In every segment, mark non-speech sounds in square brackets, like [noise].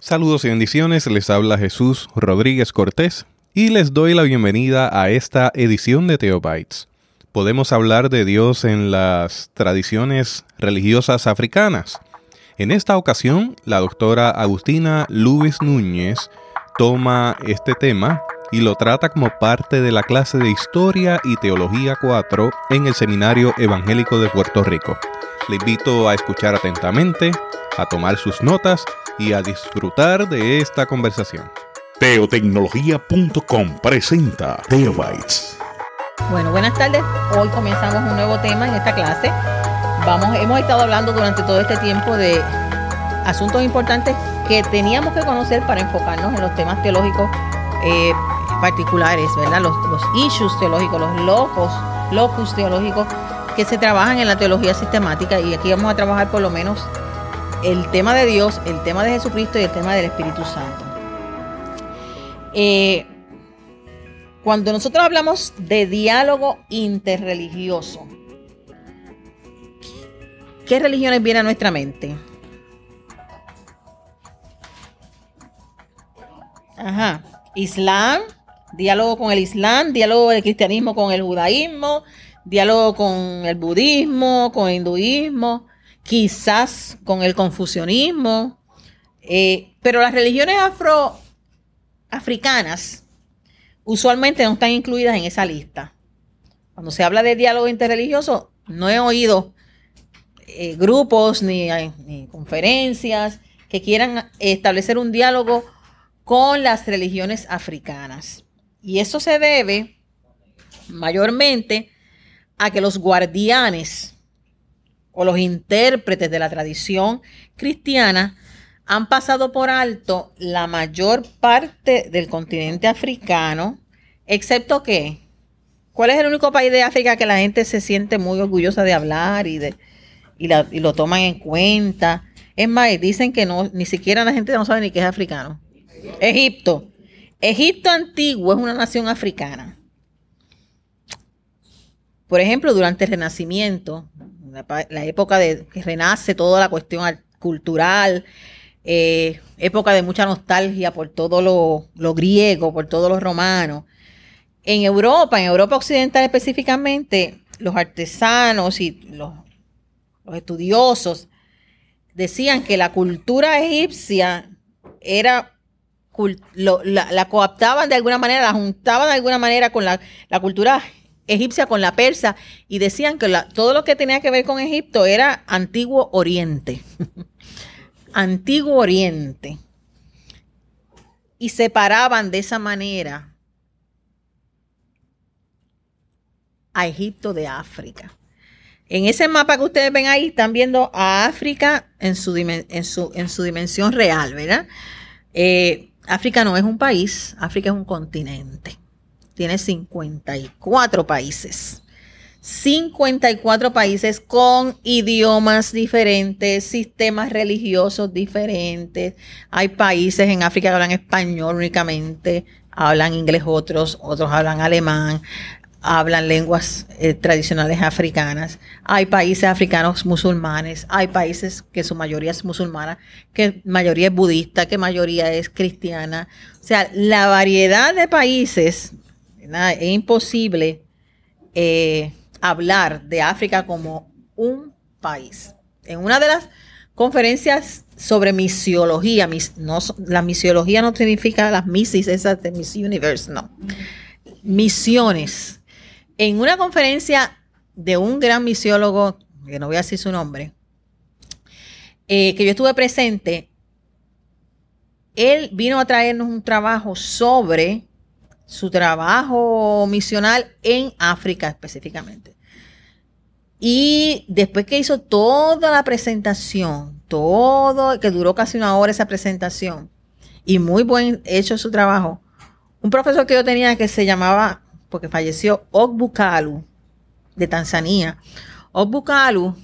Saludos y bendiciones, les habla Jesús Rodríguez Cortés y les doy la bienvenida a esta edición de Teobytes. Podemos hablar de Dios en las tradiciones religiosas africanas. En esta ocasión, la doctora Agustina Luis Núñez toma este tema y lo trata como parte de la clase de Historia y Teología 4 en el Seminario Evangélico de Puerto Rico. Le invito a escuchar atentamente, a tomar sus notas y a disfrutar de esta conversación. Teotecnología.com presenta Teobytes. Bueno, buenas tardes. Hoy comenzamos un nuevo tema en esta clase. Vamos, hemos estado hablando durante todo este tiempo de asuntos importantes que teníamos que conocer para enfocarnos en los temas teológicos eh, particulares, ¿verdad? Los, los issues teológicos, los locos, locus teológicos que se trabajan en la teología sistemática y aquí vamos a trabajar por lo menos el tema de Dios, el tema de Jesucristo y el tema del Espíritu Santo. Eh, cuando nosotros hablamos de diálogo interreligioso, ¿qué religiones vienen a nuestra mente? Ajá. Islam, diálogo con el Islam, diálogo del cristianismo con el judaísmo, diálogo con el budismo, con el hinduismo, quizás con el confucianismo. Eh, pero las religiones afroafricanas usualmente no están incluidas en esa lista. Cuando se habla de diálogo interreligioso, no he oído eh, grupos ni, ni conferencias que quieran establecer un diálogo con las religiones africanas. Y eso se debe mayormente a que los guardianes o los intérpretes de la tradición cristiana han pasado por alto la mayor parte del continente africano, excepto que, ¿cuál es el único país de África que la gente se siente muy orgullosa de hablar y, de, y, lo toman en cuenta? Es más, dicen que no, ni siquiera la gente no sabe ni qué es africano. Egipto. Egipto antiguo es una nación africana. Por ejemplo, durante el Renacimiento, la, época de que renace toda la cuestión cultural, eh, época de mucha nostalgia por todo lo, griego, por todo lo romano. En Europa, en Europa Occidental específicamente, los artesanos y los estudiosos decían que la cultura egipcia era la, coaptaban de alguna manera, la juntaban de alguna manera con la, cultura egipcia, con la persa, y decían que todo lo que tenía que ver con Egipto era antiguo oriente. [laughs] antiguo oriente. Y separaban de esa manera a Egipto de África. En ese mapa que ustedes ven ahí, están viendo a África en su, en su, en su dimensión real, ¿verdad? Eh, África no es un país, África es un continente. Tiene 54 países. 54 países con idiomas diferentes, sistemas religiosos diferentes. Hay países en África que hablan español únicamente, hablan inglés otros, otros hablan alemán hablan lenguas eh, tradicionales africanas, hay países africanos musulmanes, hay países que su mayoría es musulmana, que mayoría es budista, que mayoría es cristiana. O sea, la variedad de países, es imposible eh, hablar de África como un país. En una de las conferencias sobre misiología, la misiología no significa las misis esas de Miss Universe, no. Misiones en una conferencia de un gran misiólogo, que no voy a decir su nombre, eh, que yo estuve presente, él vino a traernos un trabajo sobre su trabajo misional en África específicamente. Y después que hizo toda la presentación, todo, que duró casi una hora esa presentación, y muy buen hecho su trabajo, un profesor que yo tenía que se llamaba porque falleció Ogbukalu de Tanzania. Ogbukalu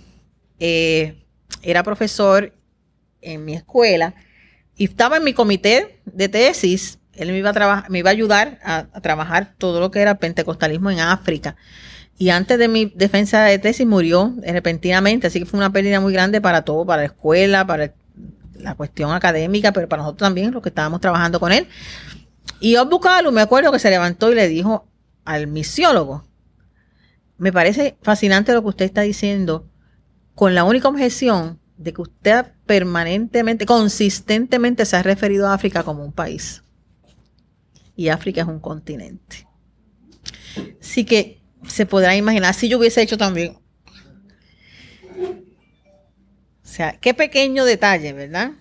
eh, era profesor en mi escuela y estaba en mi comité de tesis. Él me iba a, me iba a ayudar a, trabajar todo lo que era pentecostalismo en África. Y antes de mi defensa de tesis murió repentinamente, así que fue una pérdida muy grande para todo, para la escuela, para la cuestión académica, pero para nosotros también, lo que estábamos trabajando con él. Y Bucalu, me acuerdo que se levantó y le dijo al misiólogo, me parece fascinante lo que usted está diciendo, con la única objeción de que usted permanentemente, consistentemente se ha referido a África como un país. Y África es un continente. Así que se podrá imaginar, si yo hubiese hecho también. O sea, qué pequeño detalle, ¿verdad?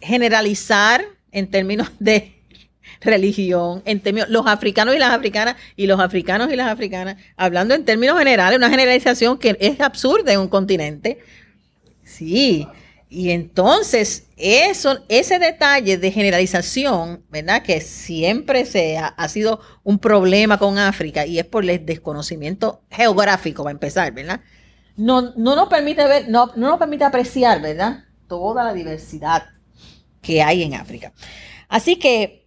Generalizar en términos de [laughs] religión, en términos, los africanos y las africanas, y los africanos y las africanas, hablando en términos generales, una generalización que es absurda en un continente. Sí, y entonces, eso, ese detalle de generalización, ¿verdad? Que siempre se ha, sido un problema con África y es por el desconocimiento geográfico, para empezar, ¿verdad? No, no nos permite ver, no, no nos permite apreciar, ¿verdad? Toda la diversidad que hay en África. Así que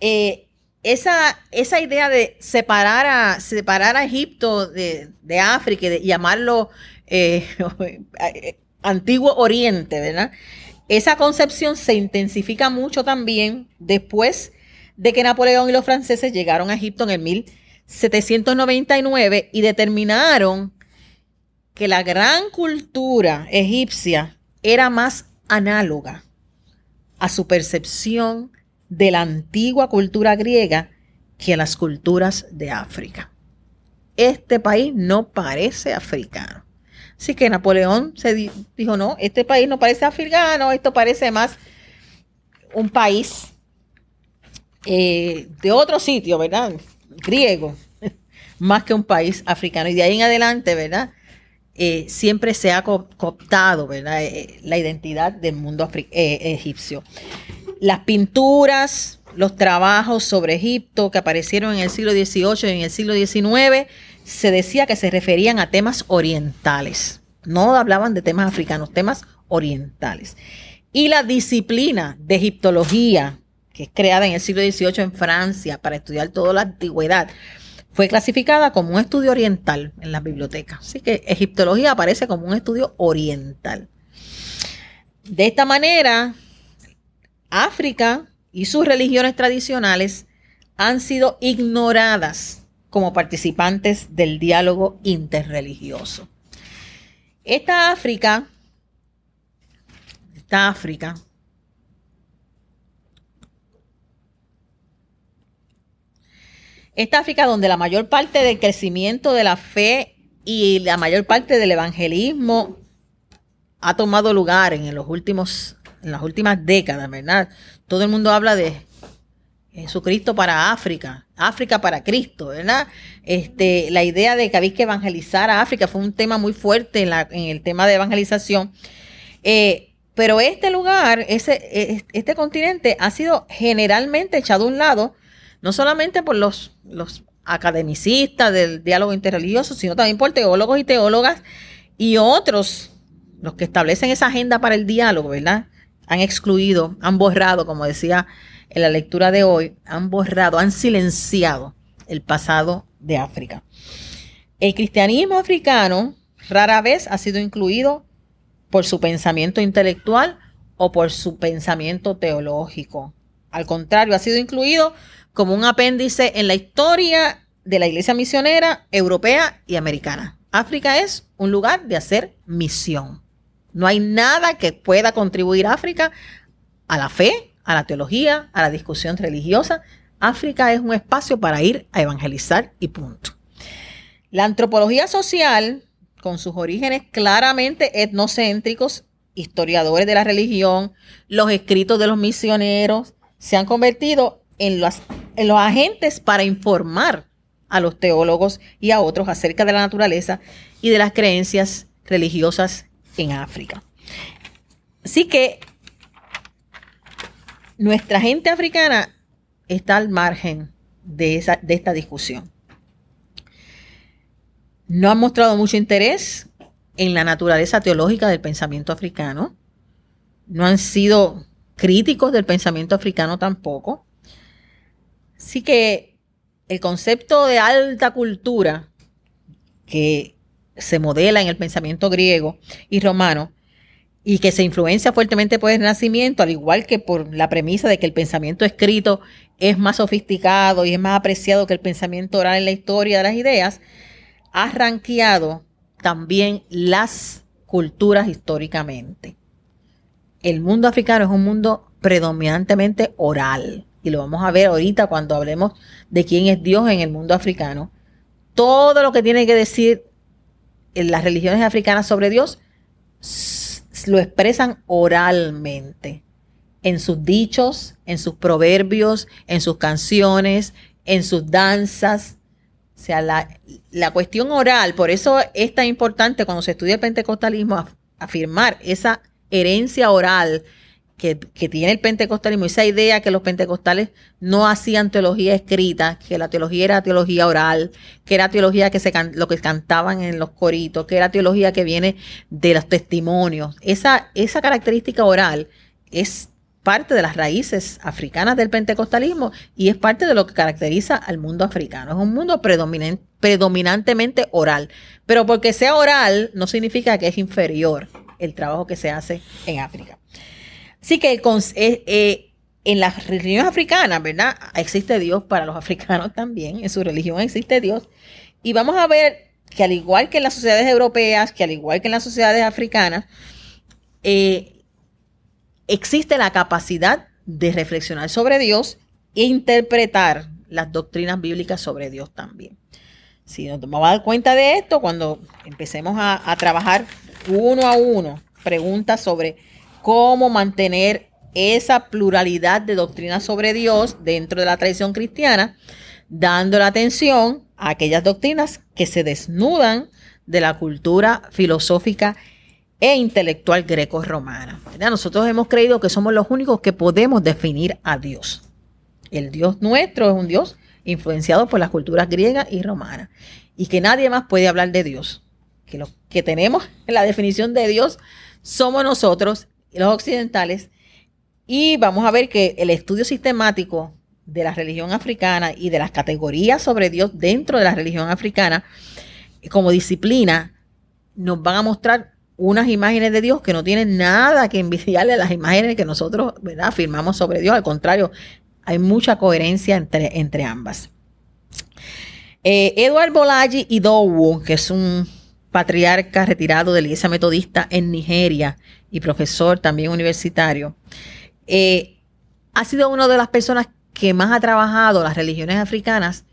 eh, esa, esa idea de separar a, separar a Egipto de, África y de llamarlo eh, [laughs] Antiguo Oriente, ¿verdad? Esa concepción se intensifica mucho también después de que Napoleón y los franceses llegaron a Egipto en el 1799 y determinaron que la gran cultura egipcia era más análoga a su percepción de la antigua cultura griega que a las culturas de África. Este país no parece africano. Así que Napoleón se dijo, no, este país no parece africano, esto parece más un país eh, de otro sitio, ¿verdad? Griego, [laughs] más que un país africano. Y de ahí en adelante, ¿verdad? Eh, siempre se ha cooptado, ¿verdad? Eh, la identidad del mundo egipcio. Las pinturas, los trabajos sobre Egipto que aparecieron en el siglo XVIII y en el siglo XIX se decía que se referían a temas orientales. No hablaban de temas africanos, temas orientales. Y la disciplina de egiptología, que es creada en el siglo XVIII en Francia para estudiar toda la antigüedad, fue clasificada como un estudio oriental en las bibliotecas. Así que egiptología aparece como un estudio oriental. De esta manera, África y sus religiones tradicionales han sido ignoradas como participantes del diálogo interreligioso. Esta África, esta África, esta África donde la mayor parte del crecimiento de la fe y la mayor parte del evangelismo ha tomado lugar en los últimos en las últimas décadas, ¿verdad? Todo el mundo habla de Jesucristo para África, África para Cristo, ¿verdad? Este, la idea de que había que evangelizar a África fue un tema muy fuerte en, el tema de evangelización. Eh, pero este lugar, ese, e, este continente ha sido generalmente echado a un lado, no solamente por los, los academicistas del diálogo interreligioso, sino también por teólogos y teólogas y otros, los que establecen esa agenda para el diálogo, ¿verdad? Han excluido, han borrado, como decía en la lectura de hoy han borrado, han silenciado el pasado de África. El cristianismo africano rara vez ha sido incluido por su pensamiento intelectual o por su pensamiento teológico. Al contrario, ha sido incluido como un apéndice en la historia de la iglesia misionera europea y americana. África es un lugar de hacer misión. No hay nada que pueda contribuir África a la fe, a la teología, a la discusión religiosa. África es un espacio para ir a evangelizar y punto. La antropología social, con sus orígenes claramente etnocéntricos, historiadores de la religión, los escritos de los misioneros, se han convertido en los, en los agentes para informar a los teólogos y a otros acerca de la naturaleza y de las creencias religiosas en África. Así que nuestra gente africana está al margen de, esa, de esta discusión. No han mostrado mucho interés en la naturaleza teológica del pensamiento africano. No han sido críticos del pensamiento africano tampoco. Así que el concepto de alta cultura que se modela en el pensamiento griego y romano y que se influencia fuertemente por el Renacimiento, al igual que por la premisa de que el pensamiento escrito es más sofisticado y es más apreciado que el pensamiento oral en la historia de las ideas, ha ranqueado también las culturas históricamente. El mundo africano es un mundo predominantemente oral, y lo vamos a ver ahorita cuando hablemos de quién es Dios en el mundo africano. Todo lo que tiene que decir las religiones africanas sobre Dios lo expresan oralmente, en sus dichos, en sus proverbios, en sus canciones, en sus danzas. O sea, la, cuestión oral, por eso es tan importante cuando se estudia el pentecostalismo afirmar esa herencia oral que, tiene el pentecostalismo, esa idea que los pentecostales no hacían teología escrita, que la teología era teología oral, que era teología que se lo que cantaban en los coritos, que era teología que viene de los testimonios. Esa, esa característica oral es parte de las raíces africanas del pentecostalismo y es parte de lo que caracteriza al mundo africano. Es un mundo predominantemente oral, pero porque sea oral no significa que es inferior el trabajo que se hace en África. Así que eh, eh, en las religiones africanas, ¿verdad? Existe Dios para los [laughs] africanos también, en su religión existe Dios. Y vamos a ver que al igual que en las sociedades europeas, que al igual que en las sociedades africanas, eh, existe la capacidad de reflexionar sobre Dios e interpretar las doctrinas bíblicas sobre Dios también. Si nos vamos a dar cuenta de esto, cuando empecemos a trabajar uno a uno preguntas sobre cómo mantener esa pluralidad de doctrinas sobre Dios dentro de la tradición cristiana, dando la atención a aquellas doctrinas que se desnudan de la cultura filosófica e intelectual greco-romana. Nosotros hemos creído que somos los únicos que podemos definir a Dios. El Dios nuestro es un Dios influenciado por las culturas griegas y romanas y que nadie más puede hablar de Dios. Que lo que tenemos en [laughs] la definición de Dios somos nosotros los occidentales. Y vamos a ver que el estudio sistemático de la religión africana y de las categorías sobre Dios dentro de la religión africana como disciplina nos van a mostrar unas imágenes de Dios que no tienen nada que envidiarle a las imágenes que nosotros afirmamos sobre Dios. Al contrario, hay mucha coherencia entre, entre ambas. Eh, Edward Bolaji Idowu, que es un patriarca retirado de la iglesia metodista en Nigeria y profesor también universitario, eh, ha sido una de las personas que más ha trabajado las religiones africanas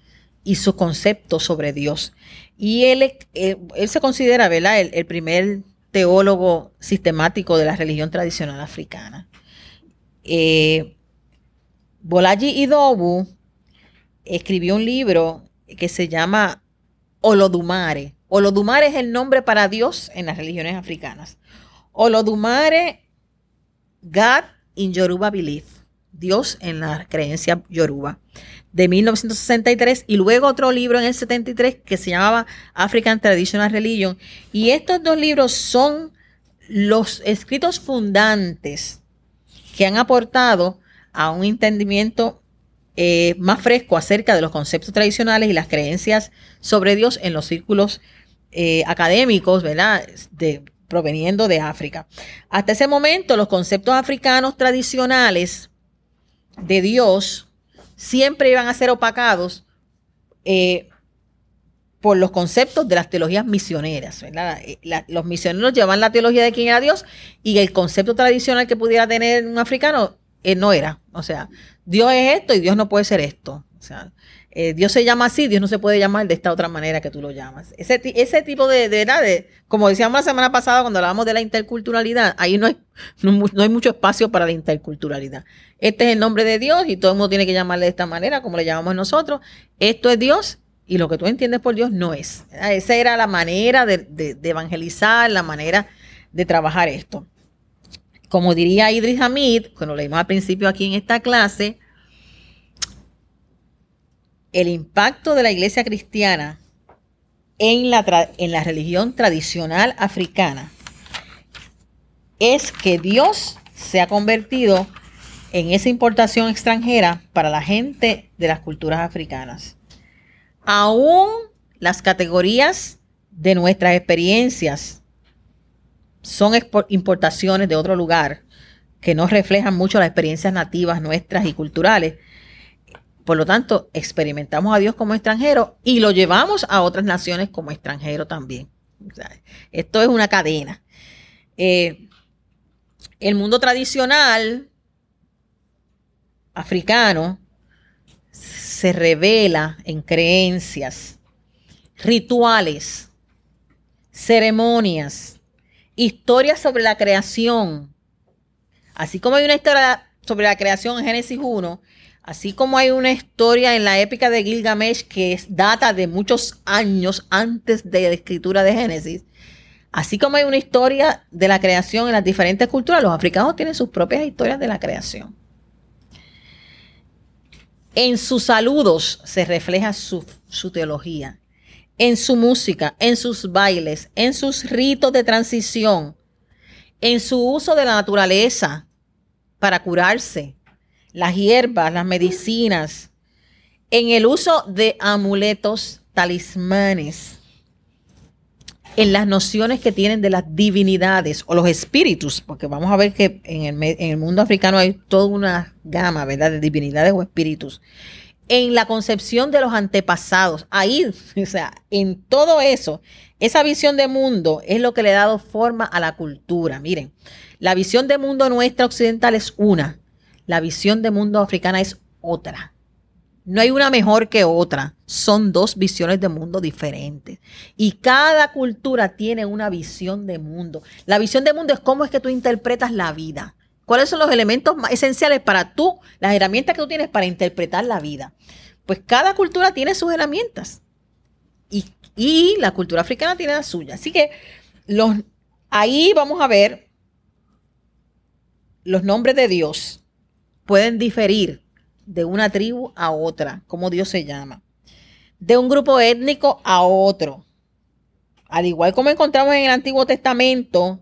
y sus conceptos sobre Dios. Y él, eh, se considera ¿verdad? El, primer teólogo sistemático de la religión tradicional africana. Eh, Bolaji Idobu escribió un libro que se llama Olodumare, Olodumare es el nombre para Dios en las religiones africanas. Olodumare, God in Yoruba Belief, Dios en la creencia Yoruba, de 1963, y luego otro libro en el 73 que se llamaba African Traditional Religion. Y estos dos libros son los escritos fundantes que han aportado a un entendimiento eh, más fresco acerca de los conceptos tradicionales y las creencias sobre Dios en los círculos eh, académicos, ¿verdad? De, proveniendo de África. Hasta ese momento, los conceptos africanos tradicionales de Dios siempre iban a ser opacados eh, por los conceptos de las teologías misioneras. Eh, los misioneros llevaban la teología de quién era Dios y el concepto tradicional que pudiera tener un africano no era. O sea, Dios es esto y Dios no puede ser esto. O sea, eh, Dios se llama así, Dios no se puede llamar de esta otra manera que tú lo llamas. Ese, ese tipo de, de, de, como decíamos la semana pasada cuando hablábamos de la interculturalidad, ahí no hay, no, hay mucho espacio para la interculturalidad. Este es el nombre de Dios y todo el mundo tiene que llamarle de esta manera, como le llamamos nosotros. Esto es Dios y lo que tú entiendes por Dios no es. Esa era la manera de, de evangelizar, la manera de trabajar esto. Como diría Idris Hamid, cuando leímos al principio aquí en esta clase, el impacto de la iglesia cristiana en la, en la religión tradicional africana es que Dios se ha convertido en esa importación extranjera para la gente de las culturas africanas. Aún las categorías de nuestras experiencias son importaciones de otro lugar que no reflejan mucho las experiencias nativas nuestras y culturales. Por lo tanto, experimentamos a Dios como extranjero y lo llevamos a otras naciones como extranjero también. esto es una cadena. Eh, el mundo tradicional africano se revela en creencias, rituales, ceremonias, historias sobre la creación. Así como hay una historia sobre la creación en Génesis 1, así como hay una historia en la épica de Gilgamesh que data de muchos años antes de la escritura de Génesis, así como hay una historia de la creación en las diferentes culturas, los africanos tienen sus propias historias de la creación. En sus saludos se refleja su, teología, en su música, en sus bailes, en sus ritos de transición, en su uso de la naturaleza para curarse, las hierbas, las medicinas, en el uso de amuletos, talismanes, en las nociones que tienen de las divinidades o los espíritus, porque vamos a ver que en el, mundo africano hay toda una gama, ¿verdad?, de divinidades o espíritus. En la concepción de los antepasados, ahí, [laughs] o sea, en todo eso, esa visión de mundo es lo que le ha dado forma a la cultura. Miren, la visión de mundo nuestra occidental es una, la visión de mundo africana es otra. No hay una mejor que otra. Son dos visiones de mundo diferentes. Y cada cultura tiene una visión de mundo. La visión de mundo es cómo es que tú interpretas la vida. ¿Cuáles son los elementos más esenciales para tú, las herramientas que tú tienes para interpretar la vida? Pues cada cultura tiene sus herramientas. Y, la cultura africana tiene la suya. Así que los, ahí vamos a ver los nombres de Dios pueden diferir de una tribu a otra, como Dios se llama, de un grupo étnico a otro. Al igual como encontramos en el Antiguo Testamento,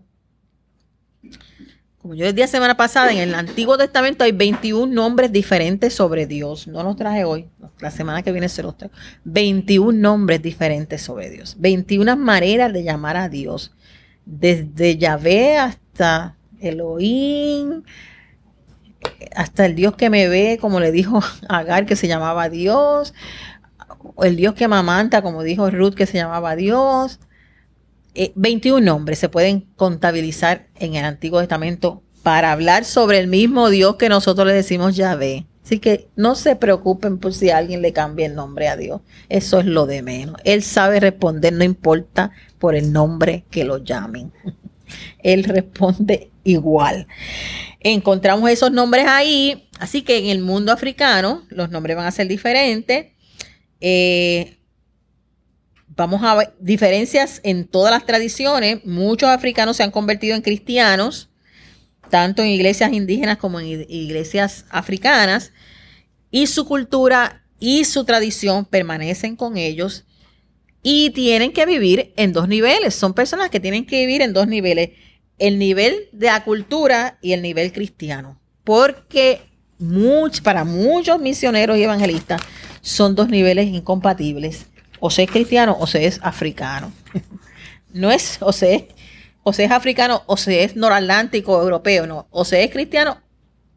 como yo les la semana pasada, en el Antiguo Testamento hay 21 nombres diferentes sobre Dios. No los traje hoy, la semana que viene se los traigo. 21 nombres diferentes sobre Dios. 21 maneras de llamar a Dios. Desde Yahvé hasta Elohim, hasta el Dios que me ve, como le dijo [laughs] Agar, que se llamaba Dios, el Dios que amamanta, como dijo Ruth, que se llamaba Dios. 21 eh, nombres se pueden contabilizar en el Antiguo Testamento para hablar sobre el mismo Dios que nosotros le decimos Yahvé. Así que no se preocupen por si alguien le cambia el nombre a Dios. Eso es lo de menos. Él sabe responder, no importa por el nombre que lo llamen. [laughs] Él responde igual. Encontramos esos nombres ahí, así que en el mundo africano los nombres van a ser diferentes. Eh, vamos a ver diferencias en todas las tradiciones. Muchos africanos se han convertido en cristianos, tanto en iglesias indígenas como en iglesias africanas, y su cultura y su tradición permanecen con ellos y tienen que vivir en dos niveles. Son personas que tienen que vivir en dos niveles el nivel de la cultura y el nivel cristiano. Porque para muchos misioneros y evangelistas son dos niveles incompatibles. O se es cristiano o se es africano. [laughs] no es o se es, o se es africano o se es noratlántico europeo, no. O se es cristiano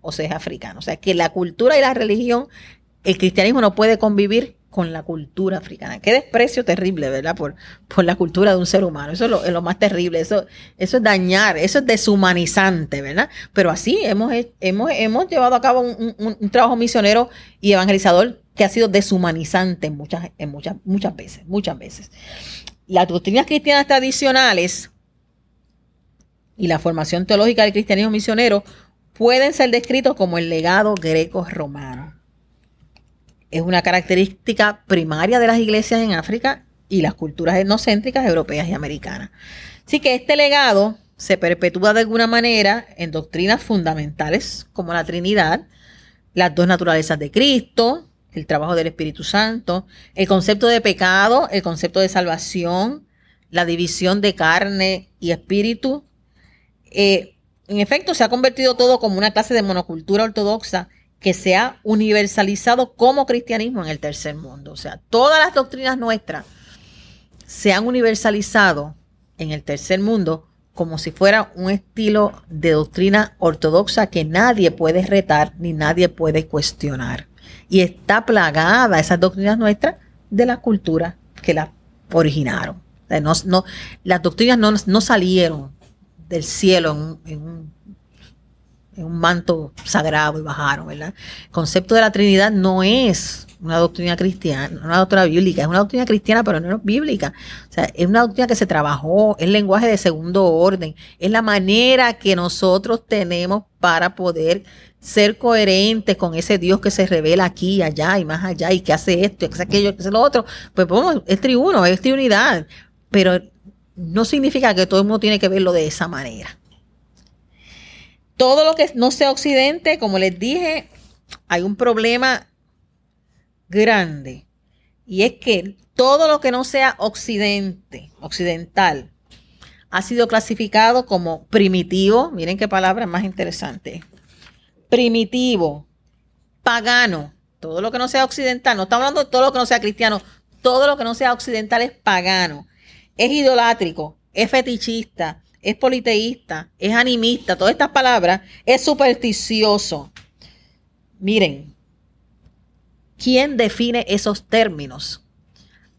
o se es africano. O sea que la cultura y la religión, el cristianismo no puede convivir con la cultura africana. Qué desprecio terrible, ¿verdad? Por, por la cultura de un ser humano. Eso es lo, más terrible. Eso, eso es dañar, eso es deshumanizante, ¿verdad? Pero así hemos, hemos, hemos llevado a cabo un, trabajo misionero y evangelizador que ha sido deshumanizante muchas, en muchas, muchas veces, muchas veces. Las doctrinas cristianas tradicionales y la formación teológica del cristianismo misionero pueden ser descritos como el legado greco-romano es una característica primaria de las iglesias en África y las culturas etnocéntricas europeas y americanas. Así que este legado se perpetúa de alguna manera en doctrinas fundamentales como la Trinidad, las dos naturalezas de Cristo, el trabajo del Espíritu Santo, el concepto de pecado, el concepto de salvación, la división de carne y espíritu. Eh, en efecto, se ha convertido todo como una clase de monocultura ortodoxa que se ha universalizado como cristianismo en el tercer mundo. O sea, todas las doctrinas nuestras se han universalizado en el tercer mundo como si fuera un estilo de doctrina ortodoxa que nadie puede retar ni nadie puede cuestionar. Y está plagada esas doctrinas nuestras de la cultura que las originaron. no, las doctrinas no, salieron del cielo en un en un manto sagrado y bajaron, ¿verdad? El concepto de la Trinidad no es una doctrina cristiana, una doctrina bíblica, es una doctrina cristiana, pero no es bíblica. O sea, es una doctrina que se trabajó, es lenguaje de segundo orden, es la manera que nosotros tenemos para poder ser coherentes con ese Dios que se revela aquí, allá y más allá, y que hace esto, y que hace aquello, que hace lo otro. Pues vamos, es triuno, es triunidad, pero no significa que todo el mundo tiene que verlo de esa manera. Todo lo que no sea occidente, como les dije, hay un problema grande. Y es que todo lo que no sea occidente, occidental, ha sido clasificado como primitivo. Miren qué palabra más interesante. Primitivo, pagano. Todo lo que no sea occidental, no estamos hablando de todo lo que no sea cristiano, todo lo que no sea occidental es pagano. Es idolátrico, es fetichista, es politeísta, es animista, todas estas palabras, es supersticioso. Miren, ¿quién define esos términos?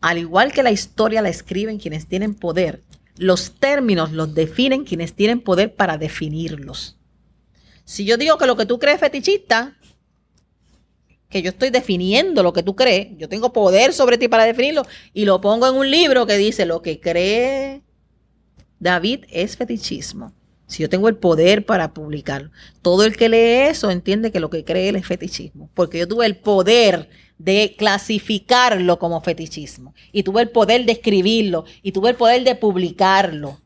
Al igual que la historia la escriben quienes tienen poder, los términos los definen quienes tienen poder para definirlos. Si yo digo que lo que tú crees fetichista, que yo estoy definiendo lo que tú crees, yo tengo poder sobre ti para definirlo y lo pongo en un libro que dice lo que cree David es fetichismo. Si yo tengo el poder para publicarlo, todo el que lee eso entiende que lo que cree él es fetichismo, porque yo tuve el poder de clasificarlo como fetichismo, y tuve el poder de escribirlo, y tuve el poder de publicarlo.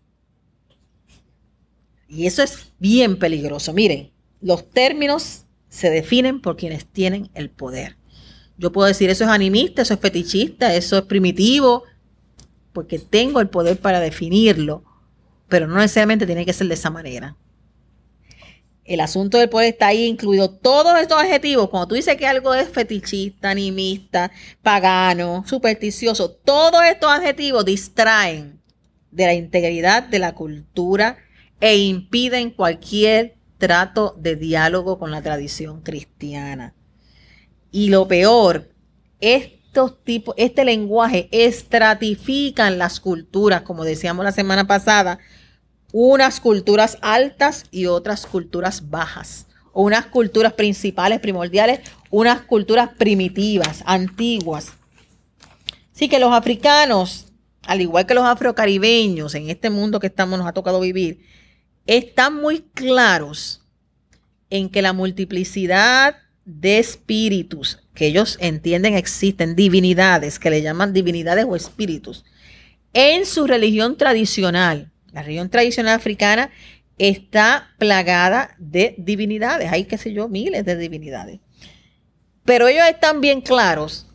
Y eso es bien peligroso. Miren, los términos se definen por quienes tienen el poder. Yo puedo decir eso es animista, eso es fetichista, eso es primitivo, porque tengo el poder para definirlo pero no necesariamente tiene que ser de esa manera. El asunto del poder está ahí incluido todos estos adjetivos. Cuando tú dices que algo es fetichista, animista, pagano, supersticioso, todos estos adjetivos distraen de la integridad de la cultura e impiden cualquier trato de diálogo con la tradición cristiana. Y lo peor, estos tipos, este lenguaje estratifican las culturas, como decíamos la semana pasada, unas culturas altas y otras culturas bajas, unas culturas principales, primordiales, unas culturas primitivas, antiguas. Así que los africanos, al igual que los afrocaribeños, en este mundo que estamos, nos ha tocado vivir, están muy claros en que la multiplicidad de espíritus que ellos entienden existen, divinidades, que le llaman divinidades o espíritus, en su religión tradicional, la región tradicional africana está plagada de divinidades. Hay, qué sé yo, miles de divinidades. Pero ellos están bien claros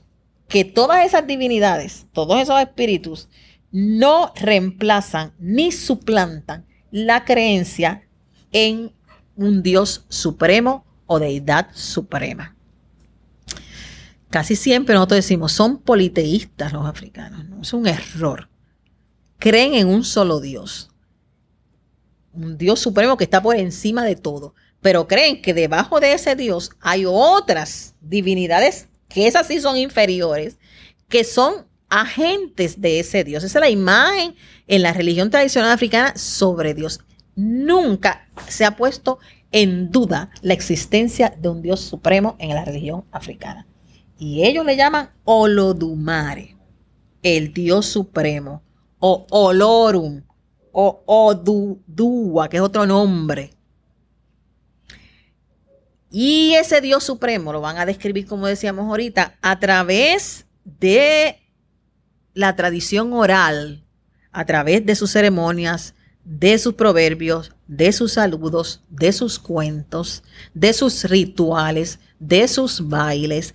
que todas esas divinidades, todos esos espíritus, no reemplazan ni suplantan la creencia en un Dios supremo o deidad suprema. Casi siempre nosotros decimos, son politeístas los africanos. ¿no? Es un error. Creen en un solo Dios un Dios supremo que está por encima de todo, pero creen que debajo de ese Dios hay otras divinidades que esas sí son inferiores, que son agentes de ese Dios. Esa es la imagen en la religión tradicional africana sobre Dios. Nunca se ha puesto en duda la existencia de un Dios supremo en la religión africana. Y ellos le llaman Olodumare, el Dios supremo, o Olorum, o Odudua, que es otro nombre. Y ese Dios supremo lo van a describir, como decíamos ahorita, a través de la tradición oral, a través de sus ceremonias, de sus proverbios, de sus saludos, de sus cuentos, de sus rituales, de sus bailes.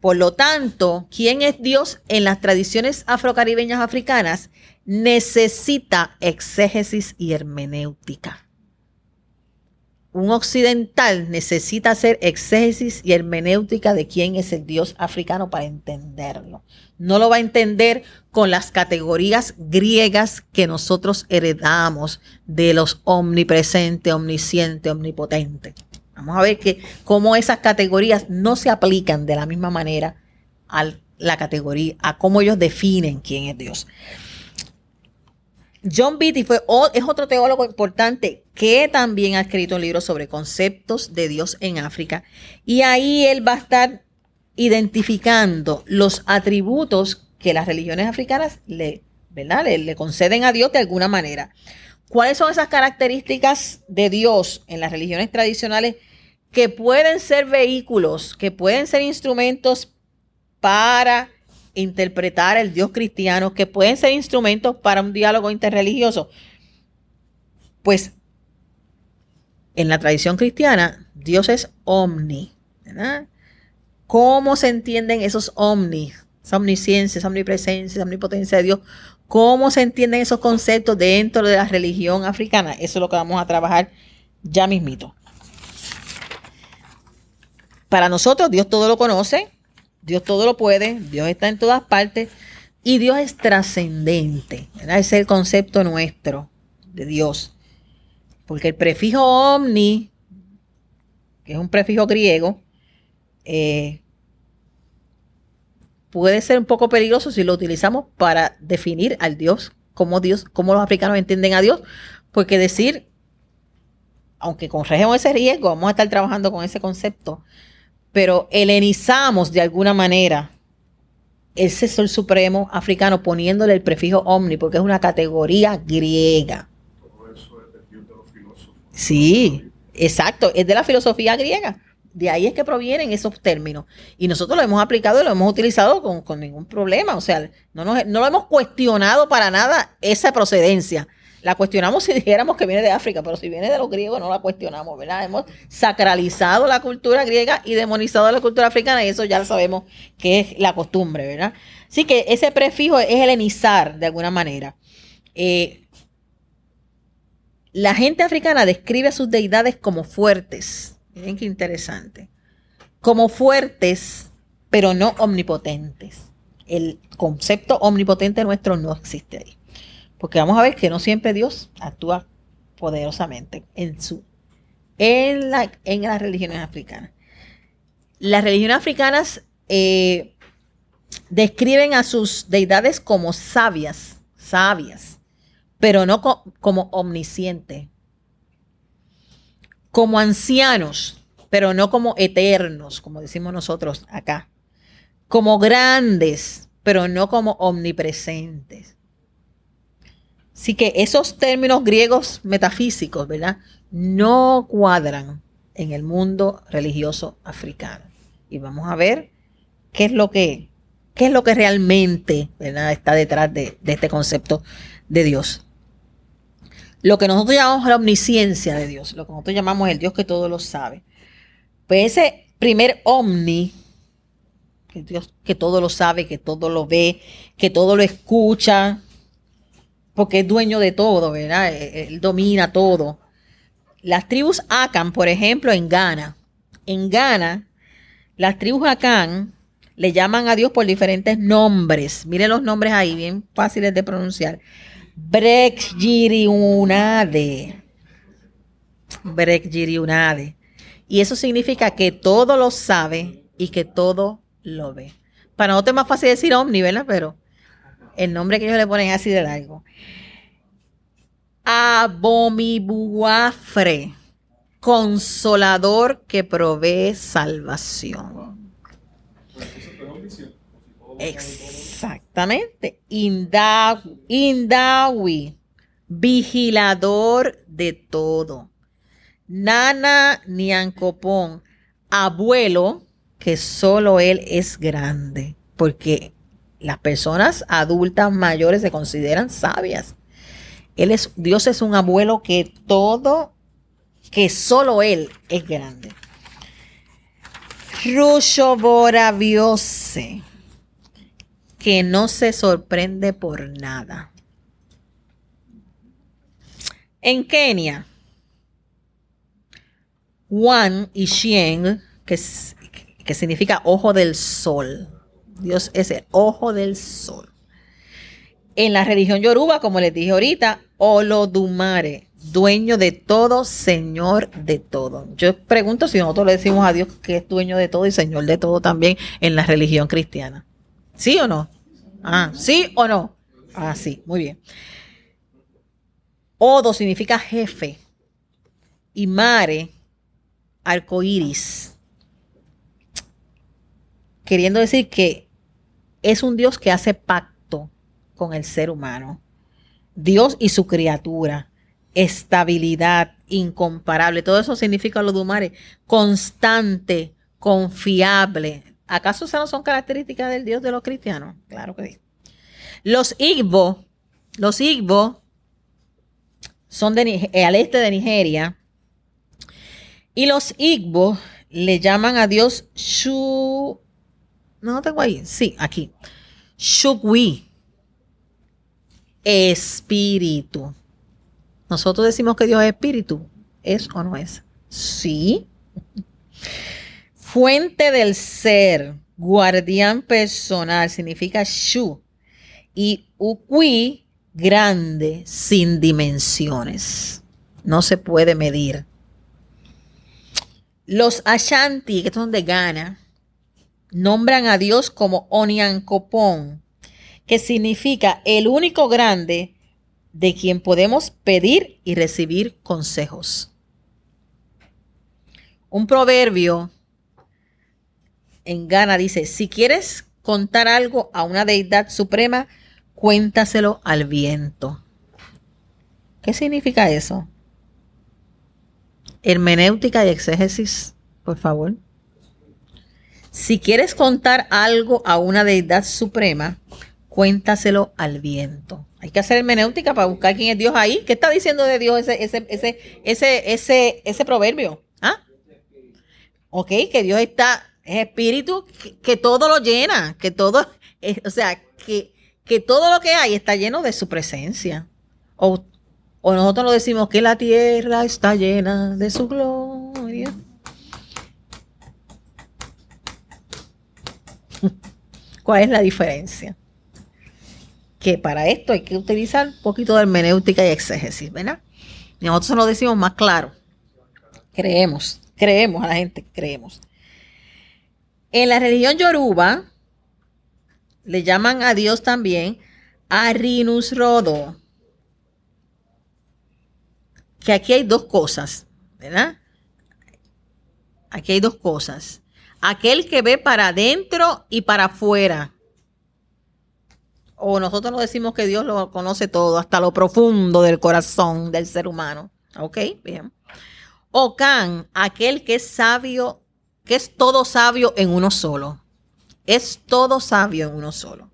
Por lo tanto, ¿quién es Dios en las tradiciones afrocaribeñas africanas? necesita exégesis y hermenéutica. Un occidental necesita hacer exégesis y hermenéutica de quién es el Dios africano para entenderlo. No lo va a entender con las categorías griegas que nosotros heredamos de los omnipresente, omnisciente, omnipotente. Vamos a ver que cómo esas categorías no se aplican de la misma manera a la categoría, a cómo ellos definen quién es Dios. John Beatty fue, es otro teólogo importante que también ha escrito un libro sobre conceptos de Dios en África. Y ahí él va a estar identificando los atributos que las religiones africanas le, ¿verdad? le, conceden a Dios de alguna manera. ¿Cuáles son esas características de Dios en las religiones tradicionales que pueden ser vehículos, que pueden ser instrumentos para interpretar el Dios cristiano, que pueden ser instrumentos para un diálogo interreligioso. Pues en la tradición cristiana, Dios es omni. ¿Cómo se entienden esos omni? Esa omnisciencia, omnipresencia, omnipotencia de Dios. ¿Cómo se entienden esos conceptos dentro de la religión africana? Eso es lo que vamos a trabajar ya mismito. Para nosotros, Dios todo lo conoce, Dios todo lo puede, Dios está en todas partes y Dios es trascendente. Ese es el concepto nuestro de Dios. Porque el prefijo omni, que es un prefijo griego, eh, puede ser un poco peligroso si lo utilizamos para definir al Dios, como Dios, cómo los africanos entienden a Dios, porque decir, aunque corregimos ese riesgo, vamos a estar trabajando con ese concepto, pero helenizamos de alguna manera ese sol supremo africano poniéndole el prefijo omni, porque es una categoría griega. Todo eso es de los filósofos. Sí, exacto, es de la filosofía griega. De ahí es que provienen esos términos. Y nosotros lo hemos aplicado y lo hemos utilizado con, ningún problema. O sea, no, no lo hemos cuestionado para nada esa procedencia. La cuestionamos si [laughs] dijéramos que viene de África, pero si viene de los griegos no la cuestionamos, ¿verdad? Hemos sacralizado la cultura griega y demonizado la cultura africana y eso ya sabemos que es la costumbre, ¿verdad? Así que ese prefijo es helenizar de alguna manera. Eh, la gente africana describe a sus deidades como fuertes. Miren qué interesante. Como fuertes, pero no omnipotentes. El concepto omnipotente nuestro no existe ahí. Porque vamos a ver que no siempre Dios actúa poderosamente en, su, en, la, en las religiones africanas. Las religiones africanas eh, describen a sus deidades como sabias, sabias, pero no como omniscientes. Como ancianos, pero no como eternos, como decimos nosotros acá. Como grandes, pero no como omnipresentes Así que esos términos griegos metafísicos, ¿verdad? No cuadran en el mundo religioso africano. Y vamos a ver qué es lo que, qué es lo que realmente ¿verdad? está detrás de, este concepto de Dios. Lo que nosotros llamamos la omnisciencia de Dios, lo que nosotros llamamos el Dios que todo lo sabe. Pues ese primer omni, que Dios que todo lo sabe, que todo lo ve, que todo lo escucha, porque es dueño de todo, ¿verdad? Eh, eh, él domina todo. Las tribus Akan, por ejemplo, en Ghana. En Ghana, las tribus Akan le llaman a Dios por diferentes nombres. Miren los nombres ahí, bien fáciles de pronunciar. Brekjiriunade. Brekjiriunade. Y eso significa que todo lo sabe y que todo lo ve. Para nosotros es más fácil decir omni, ¿verdad? Pero el nombre que ellos le ponen así de largo. Abomibuafre, consolador que provee salvación. Exactamente. Indawi, vigilador de todo. Nana Niancopón, abuelo, que solo él es grande, porque las personas adultas mayores se consideran sabias. Él es, Dios es un abuelo que todo, que solo Él es grande. Rushoborabiose, que no se sorprende por nada. En Kenia, Wan y Xiang, que, que significa ojo del sol. Dios es el ojo del sol. En la religión yoruba, como les dije ahorita, Olodumare, dueño de todo, señor de todo. Yo pregunto si nosotros le decimos a Dios que es dueño de todo y señor de todo también en la religión cristiana. ¿Sí o no? Ah, ¿sí o no? Ah, sí, muy bien. Odo significa jefe y mare, arcoíris. Queriendo decir que es un Dios que hace pacto con el ser humano. Dios y su criatura. Estabilidad incomparable. Todo eso significa lo de. Constante, confiable. ¿Acaso esas no son características del Dios de los cristianos? Claro que sí. Los Igbo, los Igbo son de, eh, al este de Nigeria. Y los Igbo le llaman a Dios Shu. No, tengo ahí. Sí, aquí. Shukwi. Espíritu. Nosotros decimos que Dios es espíritu. ¿Es o no es? Sí. [laughs] Fuente del ser, guardián personal, significa Shu. Y Ukwi, grande, sin dimensiones. No se puede medir. Los Ashanti, que son de Ghana, nombran a Dios como Oniankopon, que significa el único grande de quien podemos pedir y recibir consejos. Un proverbio en Ghana dice, si quieres contar algo a una deidad suprema, cuéntaselo al viento. ¿Qué significa eso? Hermenéutica y exégesis, por favor. Si quieres contar algo a una deidad suprema, cuéntaselo al viento. Hay que hacer hermenéutica para buscar quién es Dios ahí. ¿Qué está diciendo de Dios ese, ese, ese, ese, ese, ese proverbio? ¿Ah? Ok, que Dios está, es espíritu, que, todo lo llena, que todo, o sea, que que todo lo que hay está lleno de su presencia. O, nosotros lo decimos que la tierra está llena de su gloria. [laughs] ¿Cuál es la diferencia? Que para esto hay que utilizar un poquito de hermenéutica y exégesis, ¿verdad? Y nosotros lo decimos más claro. Creemos, creemos a la gente, creemos. En la religión yoruba, le llaman a Dios también Arinus Rodo. Que aquí hay dos cosas, ¿verdad? Aquí hay dos cosas. Aquel que ve para adentro y para afuera. O nosotros nos decimos que Dios lo conoce todo, hasta lo profundo del corazón del ser humano. ¿Ok? Bien. O Can, aquel que es sabio, que es todo sabio en uno solo. Es todo sabio en uno solo.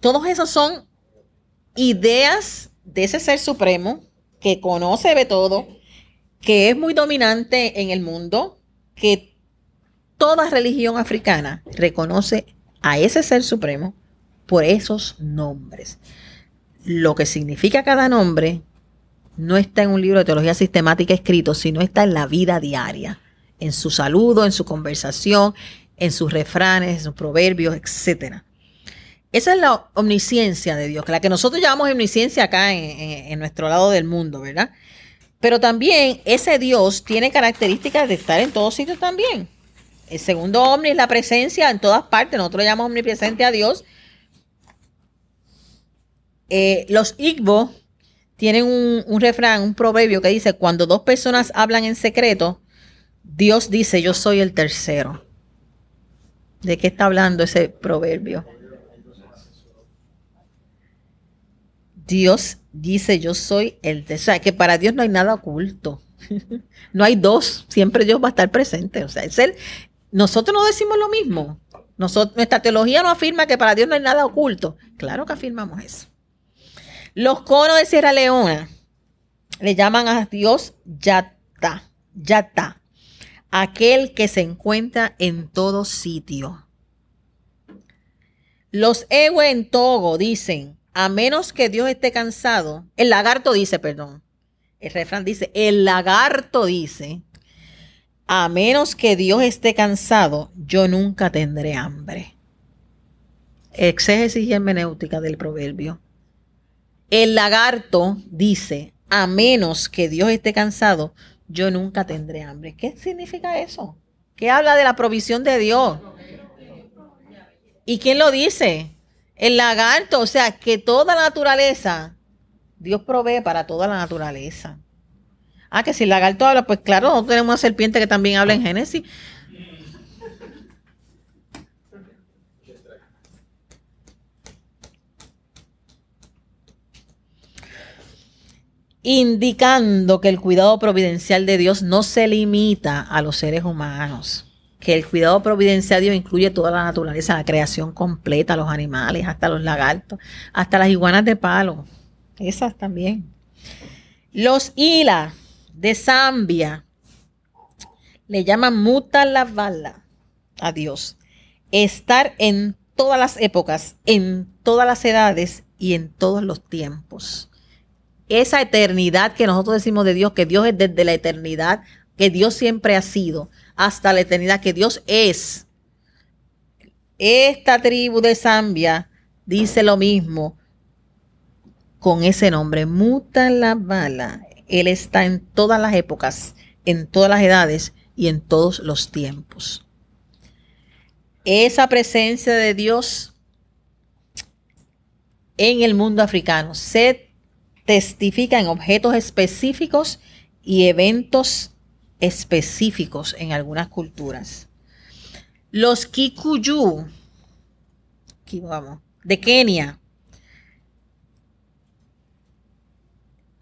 Todos esos son ideas de ese ser supremo que conoce de todo, que es muy dominante en el mundo, que toda religión africana reconoce a ese ser supremo por esos nombres. Lo que significa cada nombre no está en un libro de teología sistemática escrito, sino está en la vida diaria, en su saludo, en su conversación, en sus refranes, en sus proverbios, etc. Esa es la omnisciencia de Dios, la que nosotros llamamos omnisciencia acá en, nuestro lado del mundo, ¿verdad? Pero también ese Dios tiene características de estar en todos sitios también. El segundo omni es la presencia en todas partes. Nosotros llamamos omnipresente a Dios. Eh, los Igbo tienen un, refrán, un proverbio que dice, cuando dos personas hablan en secreto, Dios dice, yo soy el tercero. ¿De qué está hablando ese proverbio? Dios dice, yo soy el. O sea, que para Dios no hay nada oculto. [laughs] no hay dos, siempre Dios va a estar presente. O sea, es él. Nosotros no decimos lo mismo. Nuestra teología no afirma que para Dios no hay nada oculto. Claro que afirmamos eso. Los conos de Sierra Leona le llaman a Dios Yata, Yata, aquel que se encuentra en todo sitio. Los Ewe en Togo dicen a menos que Dios esté cansado, el lagarto dice, perdón, el refrán dice, el lagarto dice, a menos que Dios esté cansado, yo nunca tendré hambre. Exégesis y hermenéutica del proverbio. El lagarto dice, a menos que Dios esté cansado, yo nunca tendré hambre. ¿Qué significa eso? ¿Qué habla de la provisión de Dios? ¿Y quién lo dice? El lagarto, o sea, que toda la naturaleza, Dios provee para toda la naturaleza. Ah, que si el lagarto habla, pues claro, nosotros tenemos una serpiente que también habla en Génesis. indicando que el cuidado providencial de Dios no se limita a los seres humanos, que el cuidado providencial de Dios incluye toda la naturaleza, la creación completa, los animales, hasta los lagartos, hasta las iguanas de palo, esas también. Los Ila de Zambia le llaman Mutalavala a Dios. Estar en todas las épocas, en todas las edades y en todos los tiempos esa eternidad que nosotros decimos de Dios, que Dios es desde la eternidad, que Dios siempre ha sido, hasta la eternidad, que Dios es. Esta tribu de Zambia dice lo mismo con ese nombre, Muta la bala. Él está en todas las épocas, en todas las edades y en todos los tiempos. Esa presencia de Dios en el mundo africano se testifica en objetos específicos y eventos específicos en algunas culturas. Los Kikuyu, de Kenia,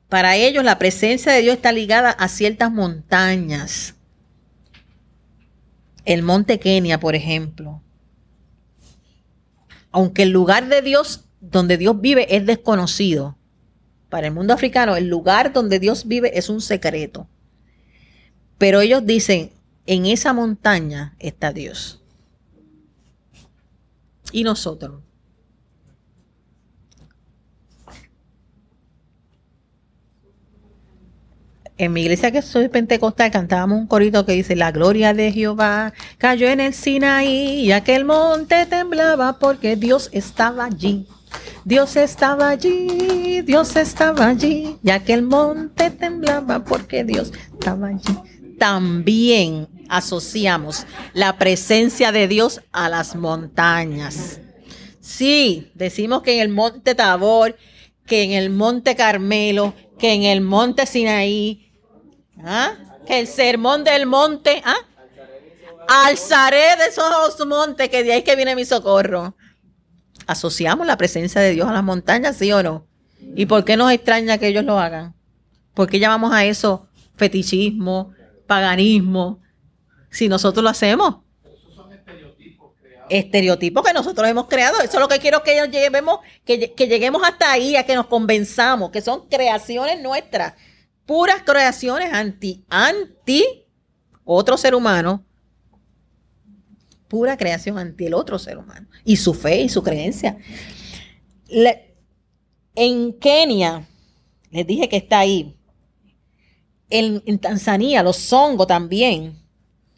para ellos la presencia de Dios está ligada a ciertas montañas. El monte Kenia, por ejemplo. Aunque el lugar de Dios, donde Dios vive, es desconocido para el mundo africano, el lugar donde Dios vive es un secreto. Pero ellos dicen, en esa montaña está Dios. Y nosotros. En mi iglesia que soy pentecostal cantábamos un corito que dice, la gloria de Jehová cayó en el Sinaí y aquel monte temblaba porque Dios estaba allí. Dios estaba allí, Dios estaba allí, ya que el monte temblaba porque Dios estaba allí. También asociamos la presencia de Dios a las montañas. Sí, decimos que en el monte Tabor, que en el monte Carmelo, que en el monte Sinaí, ¿ah? que el sermón del monte, ¿ah? alzaré de esos montes, que de ahí que viene mi socorro asociamos la presencia de Dios a las montañas, ¿sí o no? ¿Y por qué nos extraña que ellos lo hagan? ¿Por qué llamamos a eso fetichismo, paganismo, si nosotros lo hacemos? Estereotipos que nosotros hemos creado. Eso es lo que quiero que lleguemos, que, que lleguemos hasta ahí, a que nos convenzamos, que son creaciones nuestras, puras creaciones anti, anti otro ser humano, pura creación ante el otro ser humano y su fe y su creencia. en Kenia, les dije que está ahí. En, Tanzania, los Songo también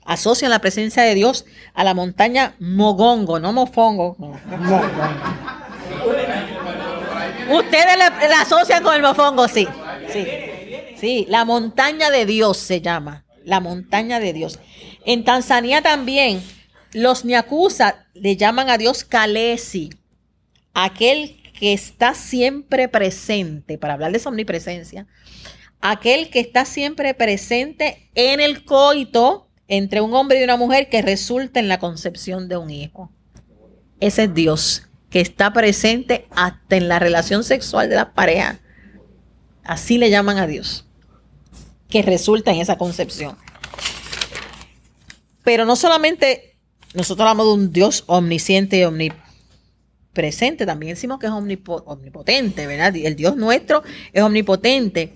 asocian la presencia de Dios a la montaña Mogongo, no Mofongo. Ustedes la, asocian con el Mofongo, sí. Sí. Sí, la montaña de Dios se llama. La montaña de Dios. En Tanzania también los Nyakusa le llaman a Dios Kalesi, aquel que está siempre presente, para hablar de esa omnipresencia, aquel que está siempre presente en el coito entre un hombre y una mujer que resulta en la concepción de un hijo. Ese es Dios, que está presente hasta en la relación sexual de la pareja. Así le llaman a Dios, que resulta en esa concepción. Pero no solamente nosotros hablamos de un Dios omnisciente y omnipresente, también decimos que es omnipotente, ¿verdad? El Dios nuestro es omnipotente.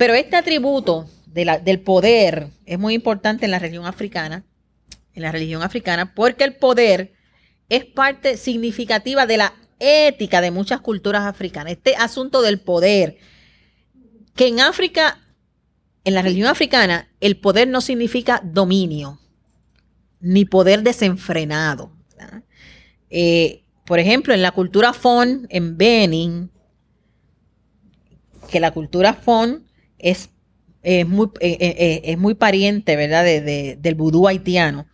Pero este atributo del poder es muy importante en la religión africana, en la religión africana, porque el poder es parte significativa de la ética de muchas culturas africanas, este asunto del poder, que en África, en la religión africana, el poder no significa dominio, ni poder desenfrenado. Eh, por ejemplo, en la cultura Fon, en Benin, que la cultura Fon es, muy, eh, eh, es muy, pariente, ¿verdad?, del vudú haitiano.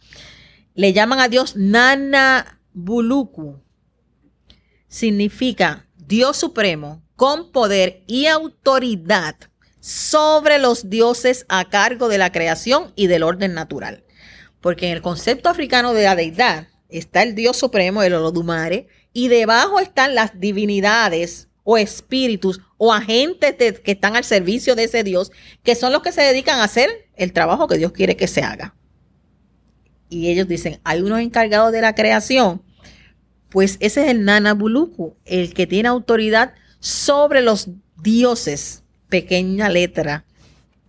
Le llaman a Dios Nana Buluku. Significa Dios supremo con poder y autoridad sobre los dioses a cargo de la creación y del orden natural. Porque en el concepto africano de la deidad está el Dios supremo, el Olodumare, y debajo están las divinidades o espíritus o agentes que están al servicio de ese Dios, que son los que se dedican a hacer el trabajo que Dios quiere que se haga. Y ellos dicen, hay unos encargados de la creación, pues ese es el Nana Buluku, el que tiene autoridad sobre los dioses, pequeña letra,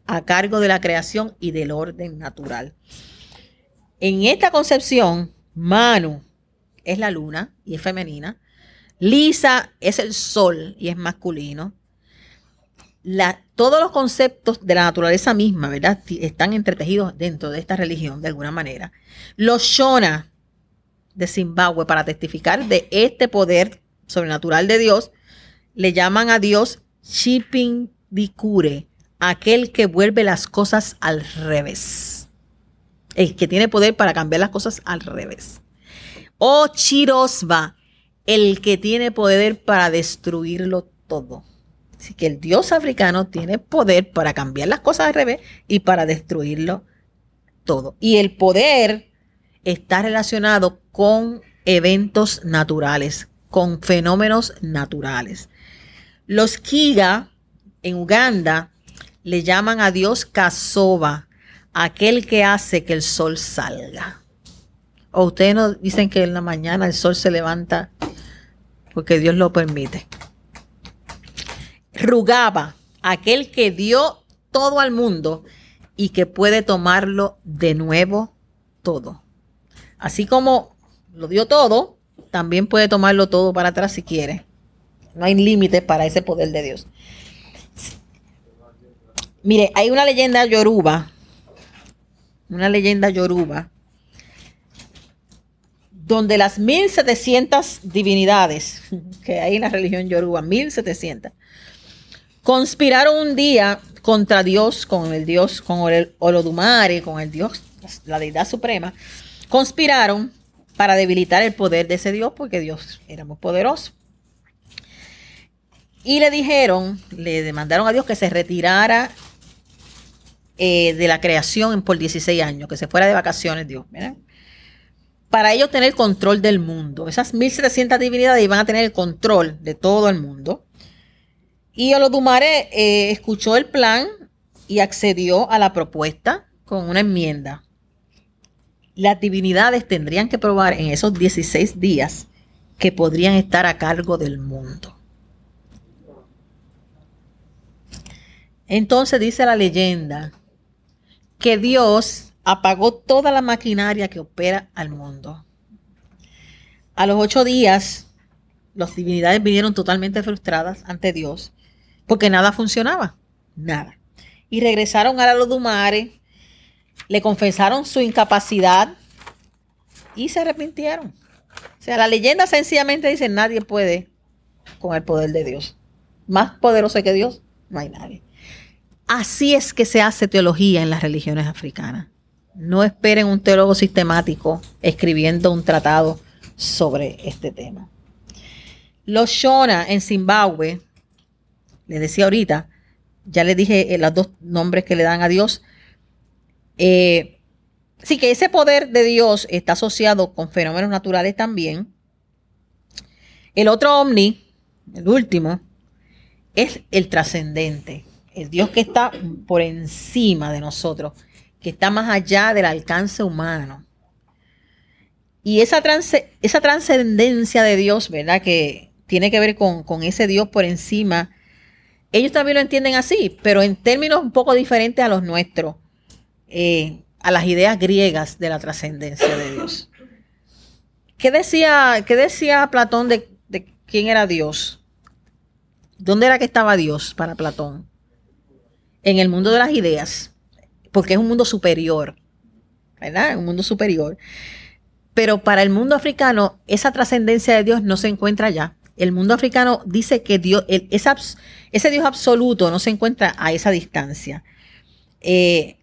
a cargo de la creación y del orden natural. En esta concepción, Manu es la luna y es femenina. Lisa es el sol y es masculino. todos los conceptos de la naturaleza misma, ¿verdad? Están entretejidos dentro de esta religión de alguna manera. Los Shona de Zimbabue, para testificar de este poder sobrenatural de Dios, le llaman a Dios Shipping Dikure, aquel que vuelve las cosas al revés. El que tiene poder para cambiar las cosas al revés. O Chirosba, el que tiene poder para destruirlo todo. Así que el dios africano tiene poder para cambiar las cosas al revés y para destruirlo todo. Y el poder está relacionado con eventos naturales, con fenómenos naturales. Los Kiga en Uganda le llaman a Dios Kasoba, aquel que hace que el sol salga. O ustedes nos dicen que en la mañana el sol se levanta porque Dios lo permite. Rugaba, aquel que dio todo al mundo y que puede tomarlo de nuevo todo. Así como lo dio todo, también puede tomarlo todo para atrás si quiere. No hay límites para ese poder de Dios. Mire, hay una leyenda yoruba, una leyenda yoruba, donde las 1700 divinidades [laughs] que hay en la religión yoruba, 1700, conspiraron un día contra Dios, con el Dios, con el Olodumare, con el Dios, la deidad suprema, conspiraron para debilitar el poder de ese Dios, porque Dios era muy poderoso. Y le dijeron, le demandaron a Dios que se retirara eh, de la creación por 16 años, que se fuera de vacaciones, Dios. Para ellos tener control del mundo. Esas 1700 divinidades iban a tener el control de todo el mundo. Y Olodumare eh, escuchó el plan y accedió a la propuesta con una enmienda. Las divinidades tendrían que probar en esos 16 días que podrían estar a cargo del mundo. Entonces dice la leyenda que Dios apagó toda la maquinaria que opera al mundo. A los ocho días, las divinidades vinieron totalmente frustradas ante Dios porque nada funcionaba, nada. Y regresaron a la Lodumare, le confesaron su incapacidad y se arrepintieron. O sea, la leyenda sencillamente dice, nadie puede con el poder de Dios. Más poderoso que Dios, no hay nadie. Así es que se hace teología en las religiones africanas. No esperen un teólogo sistemático escribiendo un tratado sobre este tema. Los Shona en Zimbabue, les decía ahorita, ya les dije eh, los dos nombres que le dan a Dios. Eh, sí que ese poder de Dios está asociado con fenómenos naturales también. El otro omni, el último, es el trascendente el Dios que está por encima de nosotros, que está más allá del alcance humano. Y esa, esa trascendencia de Dios, ¿verdad? Que tiene que ver con, ese Dios por encima. Ellos también lo entienden así, pero en términos un poco diferentes a los nuestros, eh, a las ideas griegas de la trascendencia de Dios. ¿Qué decía, qué decía Platón de, quién era Dios? ¿Dónde era que estaba Dios para Platón? En el mundo de las ideas, porque es un mundo superior, ¿verdad? Un mundo superior. Pero para el mundo africano, esa trascendencia de Dios no se encuentra allá. El mundo africano dice que Dios, ese Dios absoluto no se encuentra a esa distancia. Eh,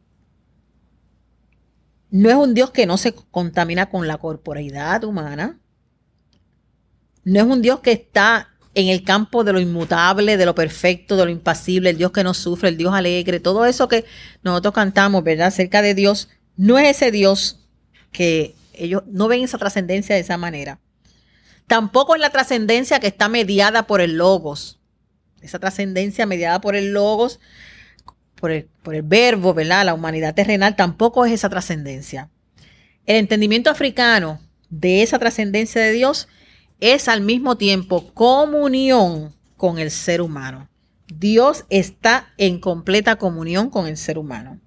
no es un Dios que no se contamina con la corporeidad humana. No es un Dios que está en el campo de lo inmutable, de lo perfecto, de lo impasible, el Dios que no sufre, el Dios alegre, todo eso que nosotros cantamos, ¿verdad? Acerca de Dios, no es ese Dios que ellos no ven esa trascendencia de esa manera. Tampoco es la trascendencia que está mediada por el logos. Esa trascendencia mediada por el logos, por el, por el verbo, ¿verdad? La humanidad terrenal tampoco es esa trascendencia. El entendimiento africano de esa trascendencia de Dios es al mismo tiempo comunión con el ser humano. Dios está en completa comunión con el ser humano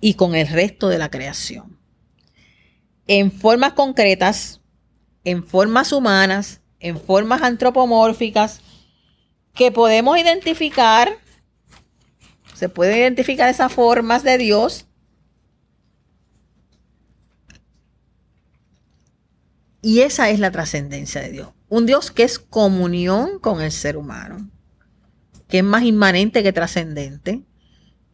y con el resto de la creación en formas concretas, en formas humanas, en formas antropomórficas, que podemos identificar, se pueden identificar esas formas de Dios. Y esa es la trascendencia de Dios. Un Dios que es comunión con el ser humano, que es más inmanente que trascendente,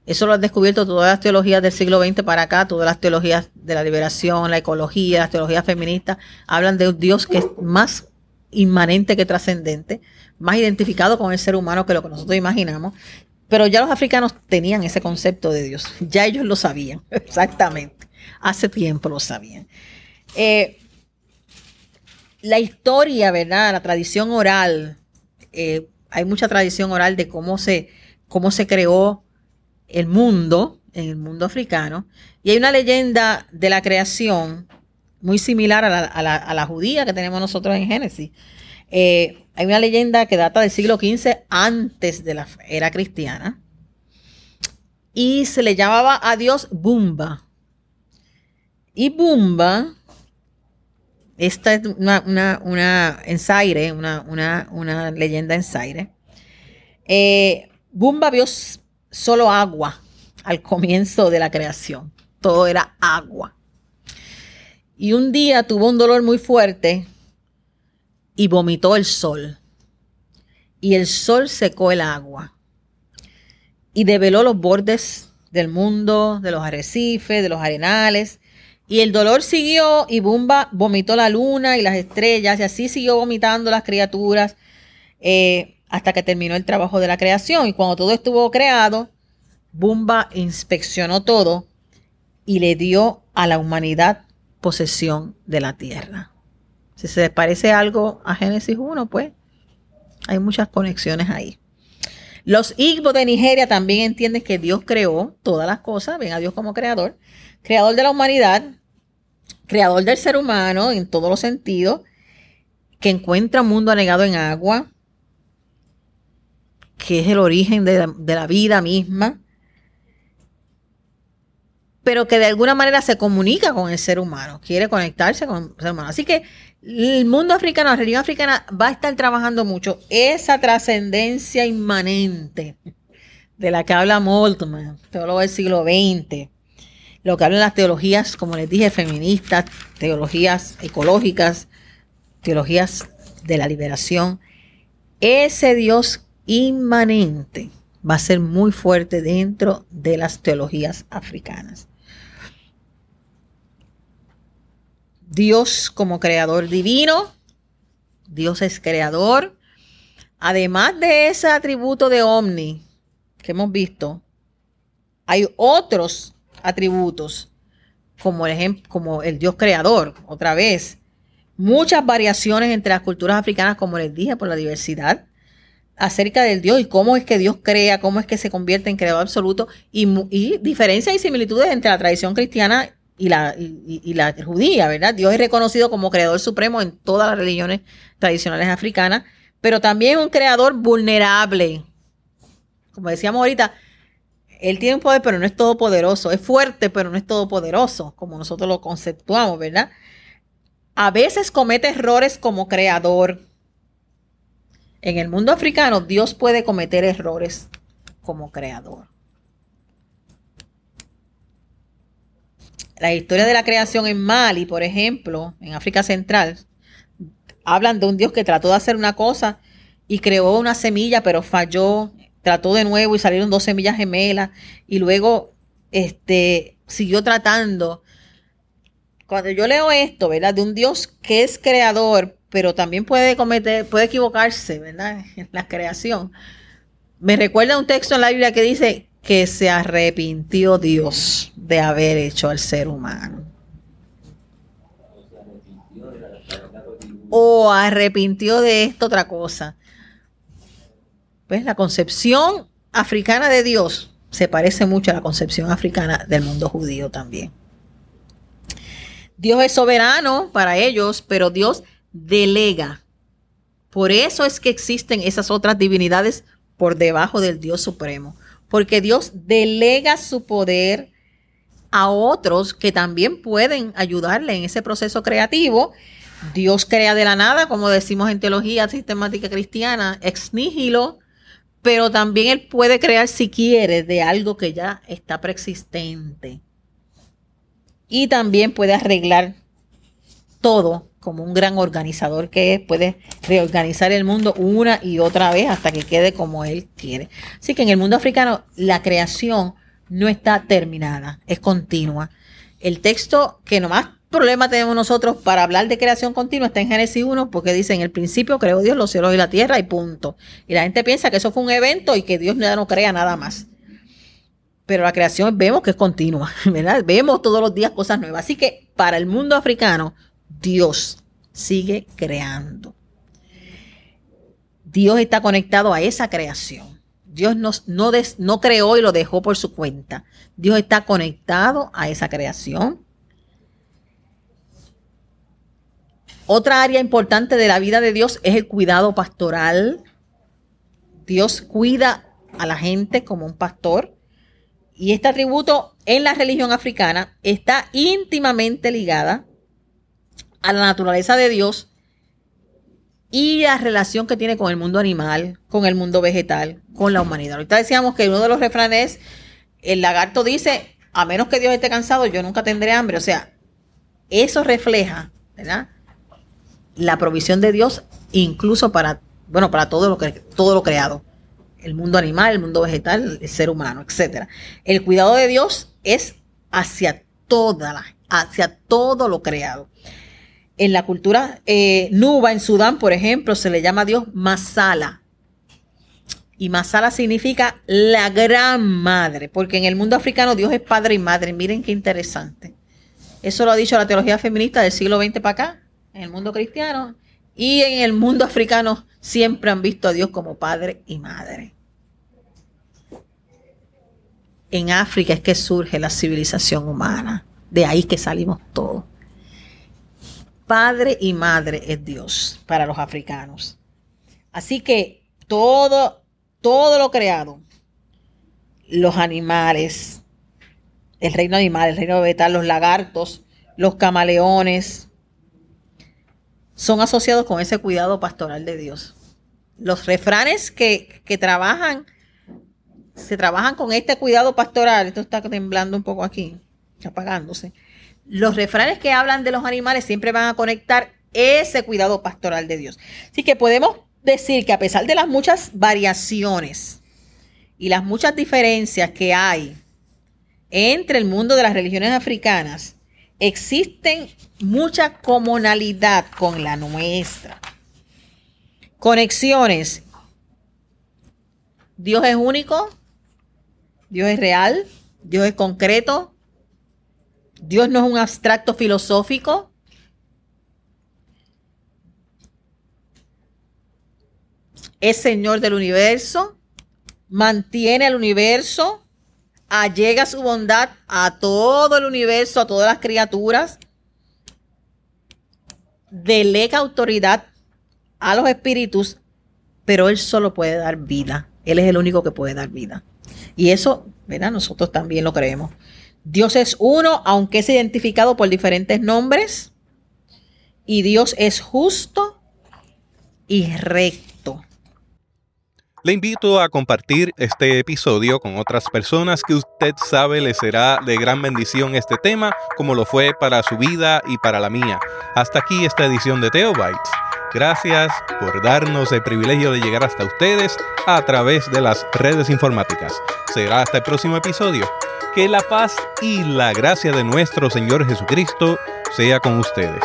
eso lo han descubierto todas las teologías del siglo XX para acá, todas las teologías de la liberación, la ecología, las teologías feministas, hablan de un Dios que es más inmanente que trascendente, más identificado con el ser humano que lo que nosotros imaginamos. Pero ya los africanos tenían ese concepto de Dios, ya ellos lo sabían, [laughs] exactamente, hace tiempo lo sabían. Eh, la historia, ¿verdad? La tradición oral, eh, hay mucha tradición oral de cómo se, cómo se creó el mundo, en el mundo africano, y hay una leyenda de la creación muy similar a la, judía que tenemos nosotros en Génesis. Eh, hay una leyenda que data del siglo XV antes de la era cristiana y se le llamaba a Dios Bumba. Y Bumba, esta es una, una, una una, una, leyenda en Zaire. Eh, Bumba vio solo agua al comienzo de la creación. Todo era agua. Y un día tuvo un dolor muy fuerte y vomitó el sol. Y el sol secó el agua. Y develó los bordes del mundo, de los arrecifes, de los arenales. Y el dolor siguió y Bumba vomitó la luna y las estrellas y así siguió vomitando las criaturas. Eh, hasta que terminó el trabajo de la creación. Y cuando todo estuvo creado, Bumba inspeccionó todo y le dio a la humanidad posesión de la tierra. Si se parece algo a Génesis 1, pues hay muchas conexiones ahí. Los Igbo de Nigeria también entienden que Dios creó todas las cosas, ven a Dios como creador, creador de la humanidad, creador del ser humano en todos los sentidos, que encuentra un mundo anegado en agua, que es el origen de la, vida misma, pero que de alguna manera se comunica con el ser humano, quiere conectarse con el ser humano. Así que el mundo africano, la religión africana va a estar trabajando mucho esa trascendencia inmanente de la que habla Moltmann, teólogo del siglo XX, lo que hablan las teologías, como les dije, feministas, teologías ecológicas, teologías de la liberación. Ese Dios inmanente va a ser muy fuerte dentro de las teologías africanas. Dios como creador divino, Dios es creador. Además de ese atributo de omni que hemos visto, hay otros atributos como el, como el Dios creador, otra vez. Muchas variaciones entre las culturas africanas, como les dije, por la diversidad acerca del Dios y cómo es que Dios crea, cómo es que se convierte en creador absoluto y, diferencias y similitudes entre la tradición cristiana y la, y, la judía, ¿verdad? Dios es reconocido como creador supremo en todas las religiones tradicionales africanas, pero también un creador vulnerable. Como decíamos ahorita, él tiene un poder, pero no es todopoderoso. Es fuerte, pero no es todopoderoso, como nosotros lo conceptuamos, ¿verdad? A veces comete errores como creador, En el mundo africano, Dios puede cometer errores como creador. La historia de la creación en Mali, por ejemplo, en África Central, hablan de un Dios que trató de hacer una cosa y creó una semilla, pero falló, trató de nuevo y salieron dos semillas gemelas y luego este, siguió tratando. Cuando yo leo esto, ¿verdad? De un Dios que es creador, pero también puede cometer, puede equivocarse, ¿verdad? [laughs] En la creación. Me recuerda un texto en la Biblia que dice que se arrepintió Dios de haber hecho al ser humano. O arrepintió de esto otra cosa. Pues la concepción africana de Dios se parece mucho a la concepción africana del mundo judío también. Dios es soberano para ellos, pero Dios delega. Por eso es que existen esas otras divinidades por debajo del Dios supremo, porque Dios delega su poder a otros que también pueden ayudarle en ese proceso creativo. Dios crea de la nada, como decimos en teología sistemática cristiana, ex nihilo, pero también Él puede crear si quiere de algo que ya está preexistente. Y también puede arreglar todo como un gran organizador que es, puede reorganizar el mundo una y otra vez hasta que quede como él quiere. Así que en el mundo africano la creación no está terminada, es continua. El texto que nomás problema tenemos nosotros para hablar de creación continua está en Génesis 1 porque dice en el principio creó Dios los cielos y la tierra y punto. Y la gente piensa que eso fue un evento y que Dios ya no crea nada más. Pero la creación vemos que es continua, [laughs] ¿verdad? Vemos todos los días cosas nuevas. Así que para el mundo africano Dios sigue creando. Dios está conectado a esa creación. Dios no, no creó y lo dejó por su cuenta. Dios está conectado a esa creación. Otra área importante de la vida de Dios es el cuidado pastoral. Dios cuida a la gente como un pastor. Y este atributo en la religión africana está íntimamente ligada a la naturaleza de Dios y la relación que tiene con el mundo animal, con el mundo vegetal, con la humanidad. Ahorita decíamos que uno de los refranes, el lagarto dice, a menos que Dios esté cansado, yo nunca tendré hambre. O sea, eso refleja, ¿verdad? La provisión de Dios incluso para, bueno, para todo lo, que, todo lo creado. El mundo animal, el mundo vegetal, el ser humano, etc. El cuidado de Dios es hacia toda la, hacia todo lo creado. En la cultura eh, Nuba, en Sudán, por ejemplo, se le llama a Dios Masala. Y Masala significa la gran madre, porque en el mundo africano Dios es padre y madre. Miren qué interesante. Eso lo ha dicho la teología feminista del siglo XX para acá, en el mundo cristiano. Y en el mundo africano siempre han visto a Dios como padre y madre. En África es que surge la civilización humana. De ahí que salimos todos padre y madre es Dios para los africanos. Así que todo, todo lo creado, los animales, el reino animal, el reino vegetal, los lagartos, los camaleones, son asociados con ese cuidado pastoral de Dios. Los refranes que, que trabajan, se trabajan con este cuidado pastoral, esto está temblando un poco aquí, apagándose los refranes que hablan de los animales siempre van a conectar ese cuidado pastoral de Dios. Así que podemos decir que a pesar de las muchas variaciones y las muchas diferencias que hay entre el mundo de las religiones africanas, existen mucha comunalidad con la nuestra. Conexiones. Dios es único, Dios es real, Dios es concreto, Dios no es un abstracto filosófico. Es Señor del universo, mantiene el universo, allega su bondad a todo el universo, a todas las criaturas, delega autoridad a los espíritus, pero Él solo puede dar vida. Él es el único que puede dar vida. Y eso, ¿verdad? Nosotros también lo creemos. Dios es uno, aunque es identificado por diferentes nombres. Y Dios es justo y recto. Le invito a compartir este episodio con otras personas que usted sabe le será de gran bendición este tema, como lo fue para su vida y para la mía. Hasta aquí esta edición de Teobytes. Gracias por darnos el privilegio de llegar hasta ustedes a través de las redes informáticas. Será hasta el próximo episodio. Que la paz y la gracia de nuestro Señor Jesucristo sea con ustedes.